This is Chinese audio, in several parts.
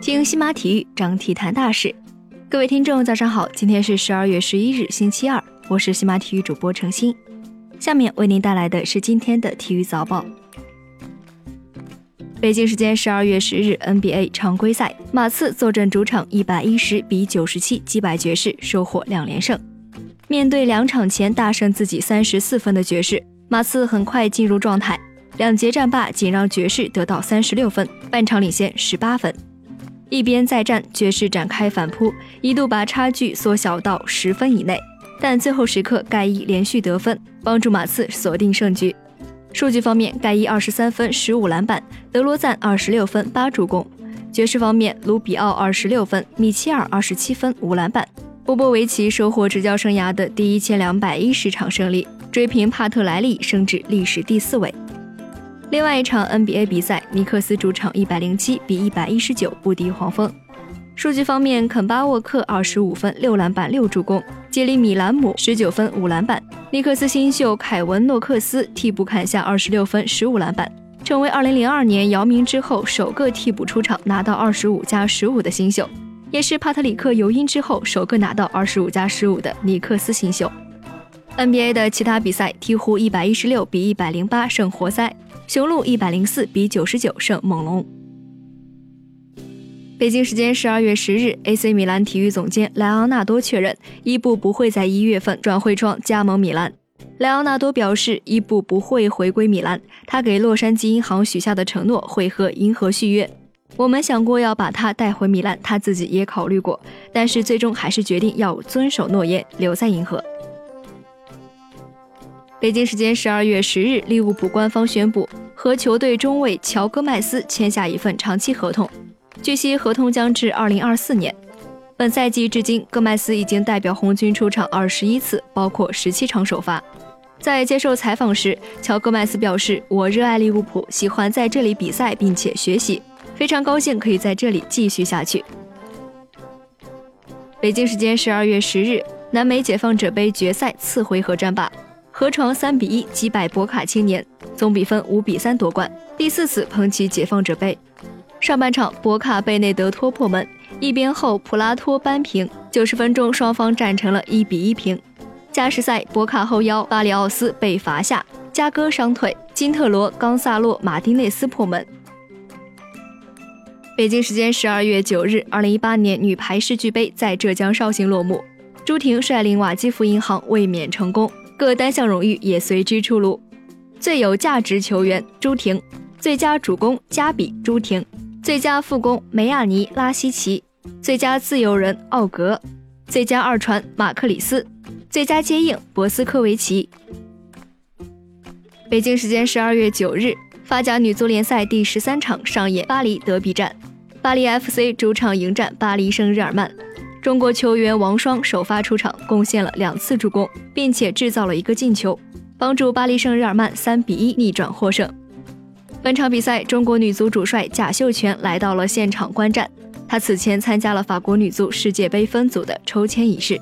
听西马体育，张体坛大事。各位听众，早上好，今天是十二月十一日，星期二，我是西马体育主播程鑫。下面为您带来的是今天的体育早报。北京时间十二月十日，NBA 常规赛，马刺坐镇主场，一百一十比九十七击败爵士，收获两连胜。面对两场前大胜自己三十四分的爵士，马刺很快进入状态，两节战罢仅让爵士得到三十六分，半场领先十八分。一边再战，爵士展开反扑，一度把差距缩小到十分以内，但最后时刻盖伊连续得分，帮助马刺锁定胜局。数据方面，盖伊二十三分、十五篮板；德罗赞二十六分、八助攻。爵士方面，卢比奥二十六分，米切尔二十七分、五篮板。波波维奇收获执教生涯的第一千两百一十场胜利，追平帕特莱利，升至历史第四位。另外一场 NBA 比赛，尼克斯主场一百零七比一百一十九不敌黄蜂。数据方面，肯巴沃克二十五分、六篮板、六助攻；杰里米兰姆十九分、五篮板。尼克斯新秀凯文诺克斯替补砍下二十六分、十五篮板，成为二零零二年姚明之后首个替补出场拿到二十五加十五的新秀，也是帕特里克尤因之后首个拿到二十五加十五的尼克斯新秀。NBA 的其他比赛，鹈鹕一百一十六比一百零八胜活塞，雄鹿一百零四比九十九胜猛龙。北京时间十二月十日，AC 米兰体育总监莱昂纳多确认，伊布不会在一月份转会窗加盟米兰。莱昂纳多表示，伊布不会回归米兰，他给洛杉矶银行许下的承诺会和银河续约。我们想过要把他带回米兰，他自己也考虑过，但是最终还是决定要遵守诺言，留在银河。北京时间十二月十日，利物浦官方宣布和球队中卫乔戈麦斯签下一份长期合同。据悉，合同将至二零二四年。本赛季至今，戈麦斯已经代表红军出场二十一次，包括十七场首发。在接受采访时，乔戈麦斯表示：“我热爱利物浦，喜欢在这里比赛，并且学习，非常高兴可以在这里继续下去。”北京时间十二月十日，南美解放者杯决赛次回合战罢，河床三比一击败博卡青年，总比分五比三夺冠，第四次捧起解放者杯。上半场，博卡贝内德托破门，一边后普拉托扳平。九十分钟，双方战成了一比一平。加时赛，博卡后腰巴里奥斯被罚下，加戈伤退，金特罗、冈萨洛、马丁内斯破门。北京时间十二月九日，二零一八年女排世俱杯在浙江绍兴落幕，朱婷率领瓦基弗银行卫冕成功，各单项荣誉也随之出炉。最有价值球员朱婷，最佳主攻加比朱婷。最佳副攻梅亚尼拉希奇，最佳自由人奥格，最佳二传马克里斯，最佳接应博斯科维奇。北京时间十二月九日，法甲女足联赛第十三场上演巴黎德比战，巴黎 FC 主场迎战巴黎圣日耳曼。中国球员王霜首发出场，贡献了两次助攻，并且制造了一个进球，帮助巴黎圣日耳曼三比一逆转获胜。本场比赛，中国女足主帅贾秀全来到了现场观战。她此前参加了法国女足世界杯分组的抽签仪式。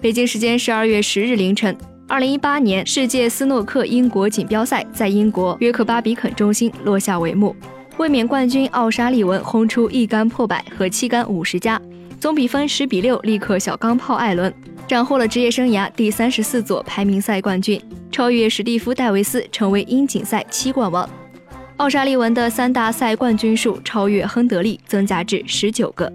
北京时间十二月十日凌晨，二零一八年世界斯诺克英国锦标赛在英国约克巴比肯中心落下帷幕。卫冕冠军奥沙利文轰出一杆破百和七杆五十加，总比分十比六力克小钢炮艾伦。斩获了职业生涯第三十四座排名赛冠军，超越史蒂夫·戴维斯，成为英锦赛七冠王。奥沙利文的三大赛冠军数超越亨德利，增加至十九个。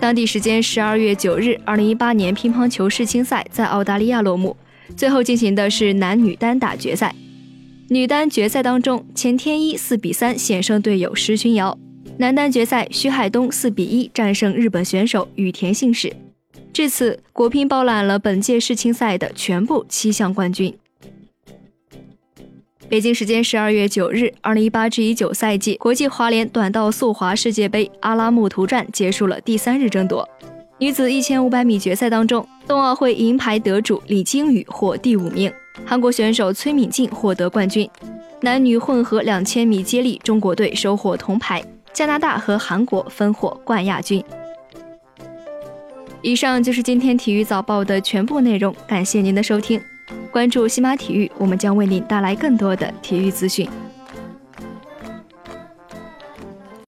当地时间十二月九日，二零一八年乒乓球世青赛在澳大利亚落幕，最后进行的是男女单打决赛。女单决赛当中，钱天一四比三险胜队友石群瑶；男单决赛，徐海东四比一战胜日本选手羽田信史。至此，国乒包揽了本届世青赛的全部七项冠军。北京时间十二月九日，二零一八至一九赛季国际滑联短道速滑世界杯阿拉木图站结束了第三日争夺。女子一千五百米决赛当中，冬奥会银牌得主李金宇获第五名，韩国选手崔敏静获得冠军。男女混合两千米接力，中国队收获铜牌，加拿大和韩国分获冠亚军。以上就是今天体育早报的全部内容，感谢您的收听。关注西马体育，我们将为您带来更多的体育资讯。